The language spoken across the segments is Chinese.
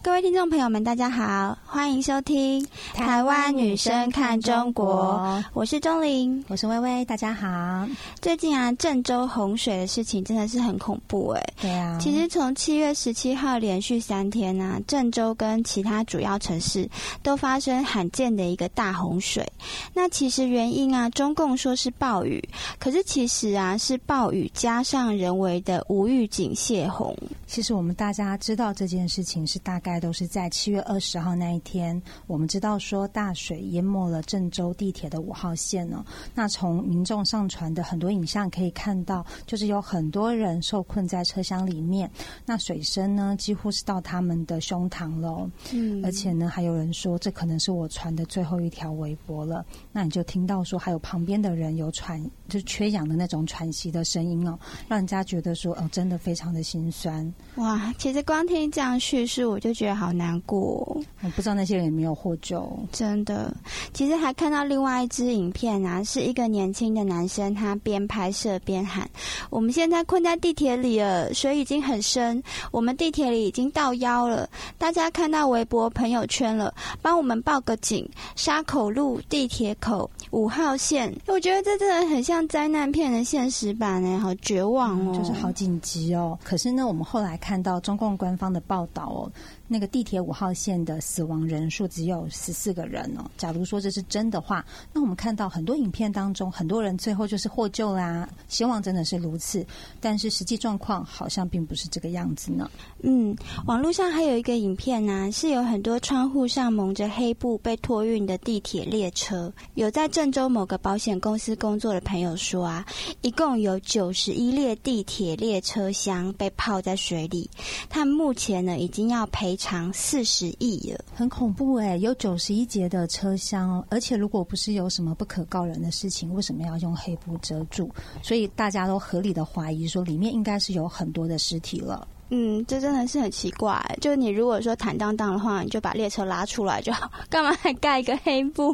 各位听众朋友们，大家好，欢迎收听《台湾女生看中国》，我是钟玲，我是微微，大家好。最近啊，郑州洪水的事情真的是很恐怖哎。对啊，其实从七月十七号连续三天呢，郑州跟其他主要城市都发生罕见的一个大洪水。那其实原因啊，中共说是暴雨，可是其实啊是暴雨加上人为的无预警泄洪。其实我们大家知道这件事情是大概。都是在七月二十号那一天，我们知道说大水淹没了郑州地铁的五号线呢。那从民众上传的很多影像可以看到，就是有很多人受困在车厢里面，那水深呢几乎是到他们的胸膛喽。嗯，而且呢还有人说这可能是我传的最后一条微博了。那你就听到说还有旁边的人有喘，就缺氧的那种喘息的声音哦，让人家觉得说哦真的非常的心酸。哇，其实光听这样叙述，我就觉得。好难过，我不知道那些人有没有获救。真的，其实还看到另外一支影片啊，是一个年轻的男生，他边拍摄边喊：“我们现在困在地铁里了，水已经很深，我们地铁里已经到腰了。大家看到微博朋友圈了，帮我们报个警！沙口路地铁口五号线，我觉得这真的很像灾难片的现实版哎，好绝望哦，就是好紧急哦。可是呢，我们后来看到中共官方的报道哦。那个地铁五号线的死亡人数只有十四个人哦。假如说这是真的话，那我们看到很多影片当中，很多人最后就是获救啦。希望真的是如此，但是实际状况好像并不是这个样子呢。嗯，网络上还有一个影片呢，是有很多窗户上蒙着黑布被托运的地铁列车。有在郑州某个保险公司工作的朋友说啊，一共有九十一列地铁列车厢被泡在水里，他们目前呢已经要赔。长四十亿了，很恐怖哎！有九十一节的车厢，而且如果不是有什么不可告人的事情，为什么要用黑布遮住？所以大家都合理的怀疑说，里面应该是有很多的尸体了。嗯，这真的是很奇怪。就你如果说坦荡荡的话，你就把列车拉出来就好，干嘛还盖一个黑布？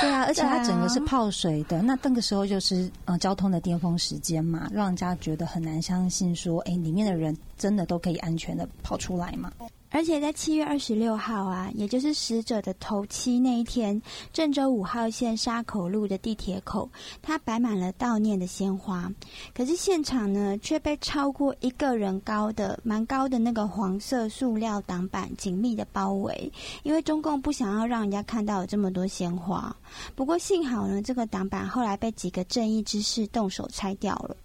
对啊，而且它整个是泡水的，那那个时候就是呃交通的巅峰时间嘛，让人家觉得很难相信说，哎，里面的人真的都可以安全的跑出来嘛？而且在七月二十六号啊，也就是死者的头七那一天，郑州五号线沙口路的地铁口，它摆满了悼念的鲜花。可是现场呢，却被超过一个人高的、蛮高的那个黄色塑料挡板紧密的包围，因为中共不想要让人家看到有这么多鲜花。不过幸好呢，这个挡板后来被几个正义之士动手拆掉了。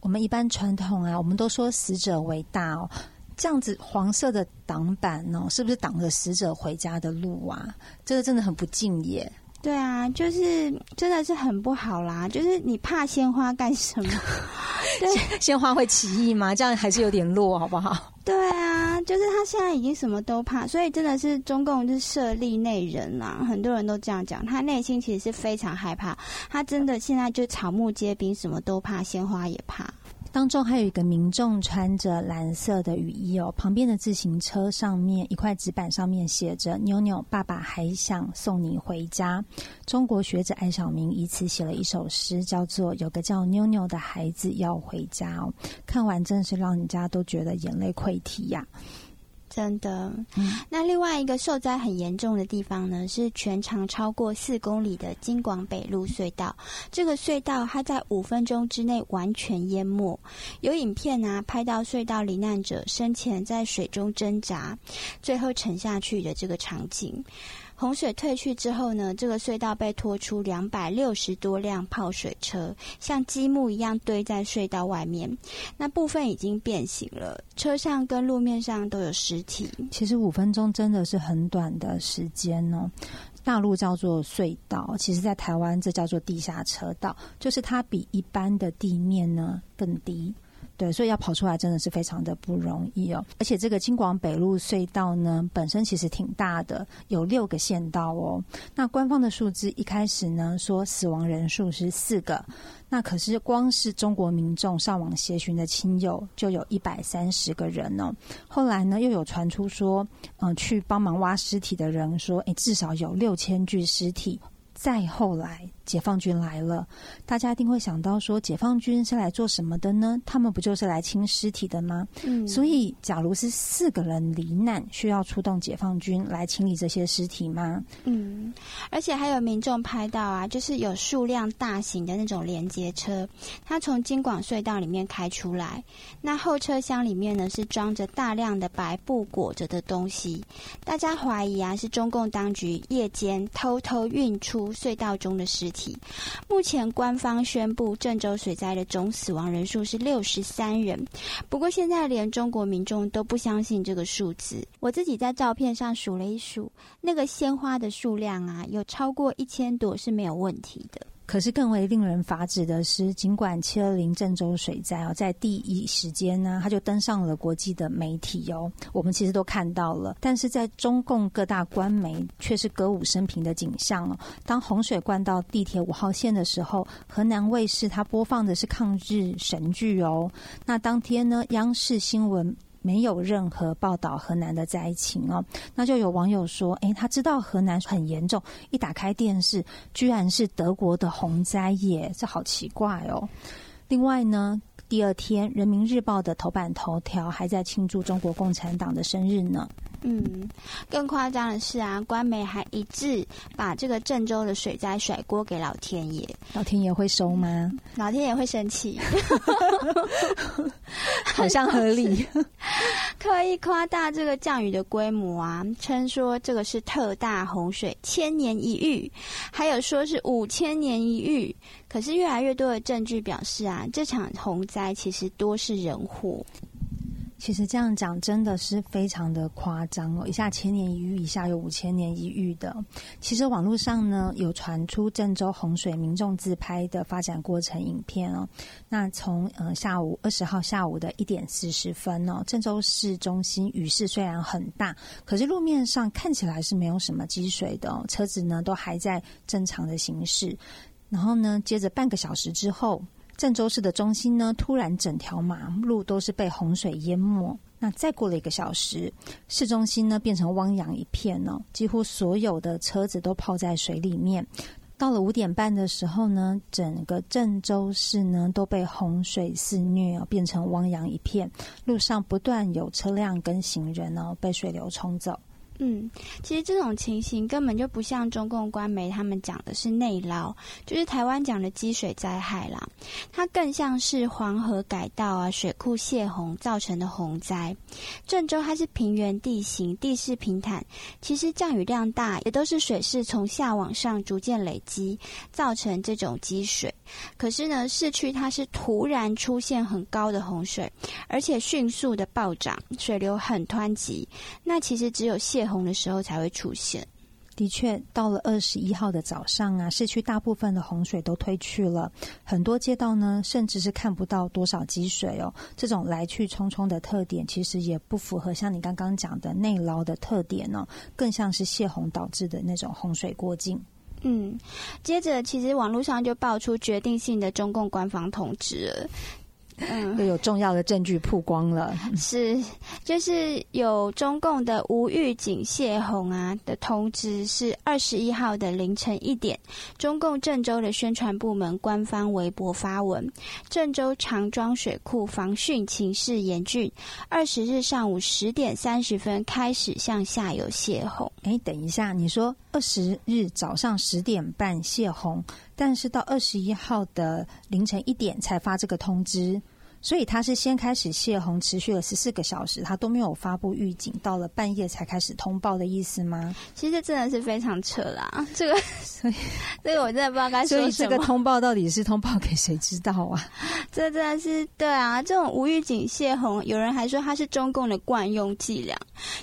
我们一般传统啊，我们都说死者为大哦。这样子黄色的挡板哦，是不是挡了死者回家的路啊？这个真的很不敬业。对啊，就是真的是很不好啦。就是你怕鲜花干什么？对，鲜花会起义吗？这样还是有点弱，好不好？对啊，就是他现在已经什么都怕，所以真的是中共是设立内人啦。很多人都这样讲，他内心其实是非常害怕。他真的现在就草木皆兵，什么都怕，鲜花也怕。当中还有一个民众穿着蓝色的雨衣哦，旁边的自行车上面一块纸板上面写着“妞妞，爸爸还想送你回家”。中国学者艾小明以此写了一首诗，叫做《有个叫妞妞的孩子要回家》哦。看完真是让人家都觉得眼泪溃堤呀。真的，那另外一个受灾很严重的地方呢，是全长超过四公里的京广北路隧道。这个隧道它在五分钟之内完全淹没，有影片啊拍到隧道罹难者生前在水中挣扎，最后沉下去的这个场景。洪水退去之后呢，这个隧道被拖出两百六十多辆泡水车，像积木一样堆在隧道外面。那部分已经变形了，车上跟路面上都有尸体。其实五分钟真的是很短的时间哦。大陆叫做隧道，其实在台湾这叫做地下车道，就是它比一般的地面呢更低。对，所以要跑出来真的是非常的不容易哦。而且这个京广北路隧道呢，本身其实挺大的，有六个线道哦。那官方的数字一开始呢说死亡人数是四个，那可是光是中国民众上网协寻的亲友就有一百三十个人哦。后来呢又有传出说，嗯，去帮忙挖尸体的人说，诶，至少有六千具尸体。再后来。解放军来了，大家一定会想到说，解放军是来做什么的呢？他们不就是来清尸体的吗？嗯，所以假如是四个人罹难，需要出动解放军来清理这些尸体吗？嗯，而且还有民众拍到啊，就是有数辆大型的那种连接车，它从京广隧道里面开出来，那后车厢里面呢是装着大量的白布裹着的东西，大家怀疑啊是中共当局夜间偷偷运出隧道中的尸。体目前官方宣布郑州水灾的总死亡人数是六十三人，不过现在连中国民众都不相信这个数字。我自己在照片上数了一数，那个鲜花的数量啊，有超过一千朵是没有问题的。可是更为令人发指的是，尽管七二零郑州水灾哦，在第一时间呢，它就登上了国际的媒体哦，我们其实都看到了。但是在中共各大官媒却是歌舞升平的景象哦。当洪水灌到地铁五号线的时候，河南卫视它播放的是抗日神剧哦。那当天呢，央视新闻。没有任何报道河南的灾情哦，那就有网友说，诶，他知道河南很严重，一打开电视，居然是德国的洪灾耶，这好奇怪哦。另外呢，第二天《人民日报》的头版头条还在庆祝中国共产党的生日呢。嗯，更夸张的是啊，官媒还一致把这个郑州的水灾甩锅给老天爷。老天爷会收吗？老天爷会生气，好像合理。刻意夸大这个降雨的规模啊，称说这个是特大洪水，千年一遇，还有说是五千年一遇。可是越来越多的证据表示啊，这场洪灾其实多是人祸。其实这样讲真的是非常的夸张哦，一下千年一遇，一下又五千年一遇的。其实网络上呢有传出郑州洪水民众自拍的发展过程影片哦。那从呃下午二十号下午的一点四十分哦，郑州市中心雨势虽然很大，可是路面上看起来是没有什么积水的，车子呢都还在正常的行驶。然后呢，接着半个小时之后。郑州市的中心呢，突然整条马路都是被洪水淹没。那再过了一个小时，市中心呢变成汪洋一片呢，几乎所有的车子都泡在水里面。到了五点半的时候呢，整个郑州市呢都被洪水肆虐哦，变成汪洋一片，路上不断有车辆跟行人呢被水流冲走。嗯，其实这种情形根本就不像中共官媒他们讲的是内涝，就是台湾讲的积水灾害啦。它更像是黄河改道啊、水库泄洪造成的洪灾。郑州它是平原地形，地势平坦，其实降雨量大，也都是水势从下往上逐渐累积，造成这种积水。可是呢，市区它是突然出现很高的洪水，而且迅速的暴涨，水流很湍急。那其实只有泄洪的时候才会出现。的确，到了二十一号的早上啊，市区大部分的洪水都退去了，很多街道呢，甚至是看不到多少积水哦。这种来去匆匆的特点，其实也不符合像你刚刚讲的内涝的特点呢，更像是泄洪导致的那种洪水过境。嗯，接着其实网络上就爆出决定性的中共官方通知了。嗯，又有重要的证据曝光了。是，就是有中共的无预警泄洪啊的通知，是二十一号的凌晨一点，中共郑州的宣传部门官方微博发文：郑州长庄水库防汛情势严峻，二十日上午十点三十分开始向下游泄洪。哎，等一下，你说二十日早上十点半泄洪？但是到二十一号的凌晨一点才发这个通知。所以他是先开始泄洪，持续了十四个小时，他都没有发布预警，到了半夜才开始通报的意思吗？其实真的是非常扯啦，这个，所以这个我真的不知道该说什么。所以这个通报到底是通报给谁知道啊？这真的是对啊，这种无预警泄洪，有人还说它是中共的惯用伎俩，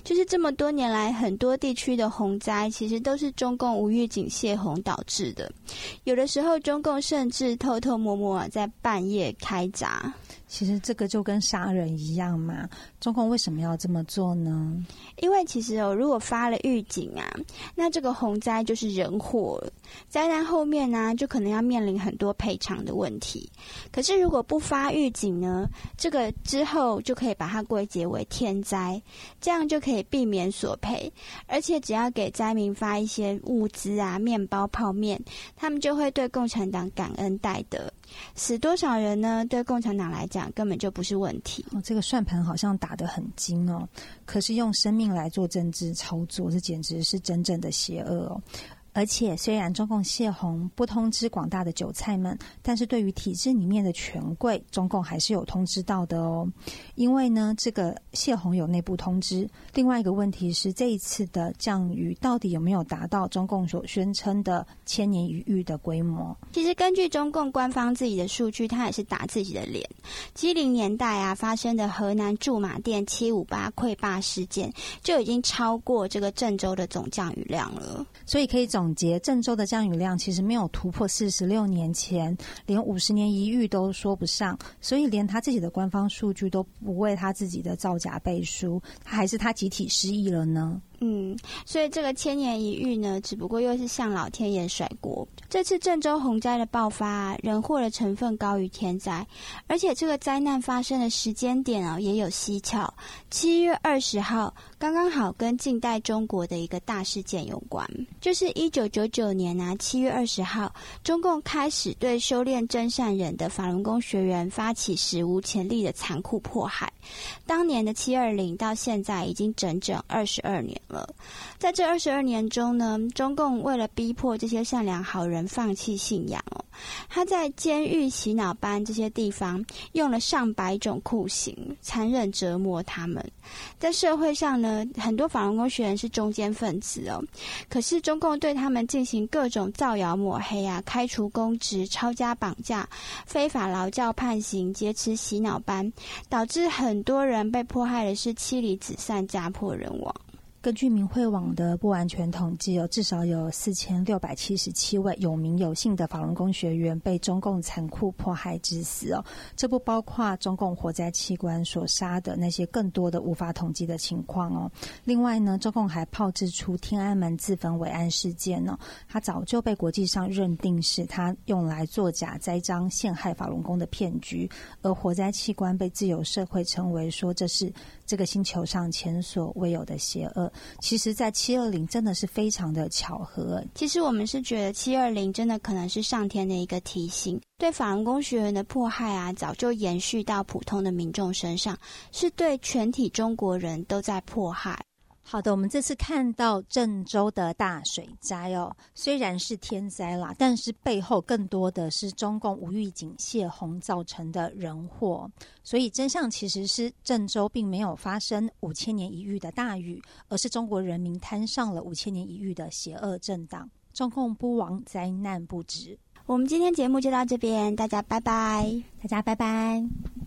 就是这么多年来很多地区的洪灾，其实都是中共无预警泄洪导致的。有的时候中共甚至偷偷摸摸在半夜开闸。其实这个就跟杀人一样嘛。中共为什么要这么做呢？因为其实哦，如果发了预警啊，那这个洪灾就是人祸，灾难后面呢，就可能要面临很多赔偿的问题。可是如果不发预警呢，这个之后就可以把它归结为天灾，这样就可以避免索赔。而且只要给灾民发一些物资啊，面包、泡面，他们就会对共产党感恩戴德。死多少人呢？对共产党来讲，根本就不是问题。哦，这个算盘好像打得很精哦，可是用生命来做政治操作，这简直是真正的邪恶哦。而且，虽然中共泄洪不通知广大的韭菜们，但是对于体制里面的权贵，中共还是有通知到的哦。因为呢，这个泄洪有内部通知。另外一个问题是，这一次的降雨到底有没有达到中共所宣称的千年一遇的规模？其实，根据中共官方自己的数据，他也是打自己的脸。七零年代啊发生的河南驻马店七五八溃坝事件，就已经超过这个郑州的总降雨量了。所以可以总。总结郑州的降雨量其实没有突破四十六年前，连五十年一遇都说不上，所以连他自己的官方数据都不为他自己的造假背书，还是他集体失忆了呢？嗯，所以这个千年一遇呢，只不过又是向老天爷甩锅。这次郑州洪灾的爆发，人祸的成分高于天灾，而且这个灾难发生的时间点啊也有蹊跷。七月二十号，刚刚好跟近代中国的一个大事件有关，就是一九九九年啊七月二十号，中共开始对修炼真善忍的法轮功学员发起史无前例的残酷迫害。当年的七二零到现在已经整整二十二年。了，在这二十二年中呢，中共为了逼迫这些善良好人放弃信仰哦，他在监狱、洗脑班这些地方用了上百种酷刑，残忍折磨他们。在社会上呢，很多法轮功学员是中间分子哦，可是中共对他们进行各种造谣抹黑啊，开除公职、抄家绑架、非法劳教判刑、劫持洗脑班，导致很多人被迫害的是妻离子散、家破人亡。根据明慧网的不完全统计，有至少有四千六百七十七位有名有姓的法轮功学员被中共残酷迫害致死哦。这不包括中共火灾器官所杀的那些更多的无法统计的情况哦。另外呢，中共还炮制出天安门自焚伟案事件呢，它早就被国际上认定是他用来作假栽赃陷害法轮功的骗局，而火灾器官被自由社会称为说这是这个星球上前所未有的邪恶。其实，在七二零真的是非常的巧合。其实我们是觉得七二零真的可能是上天的一个提醒，对法轮功学员的迫害啊，早就延续到普通的民众身上，是对全体中国人都在迫害。好的，我们这次看到郑州的大水灾哦，虽然是天灾啦，但是背后更多的是中共无预警泄洪造成的人祸。所以真相其实是郑州并没有发生五千年一遇的大雨，而是中国人民摊上了五千年一遇的邪恶政党。中共不亡，灾难不止。我们今天节目就到这边，大家拜拜，大家拜拜。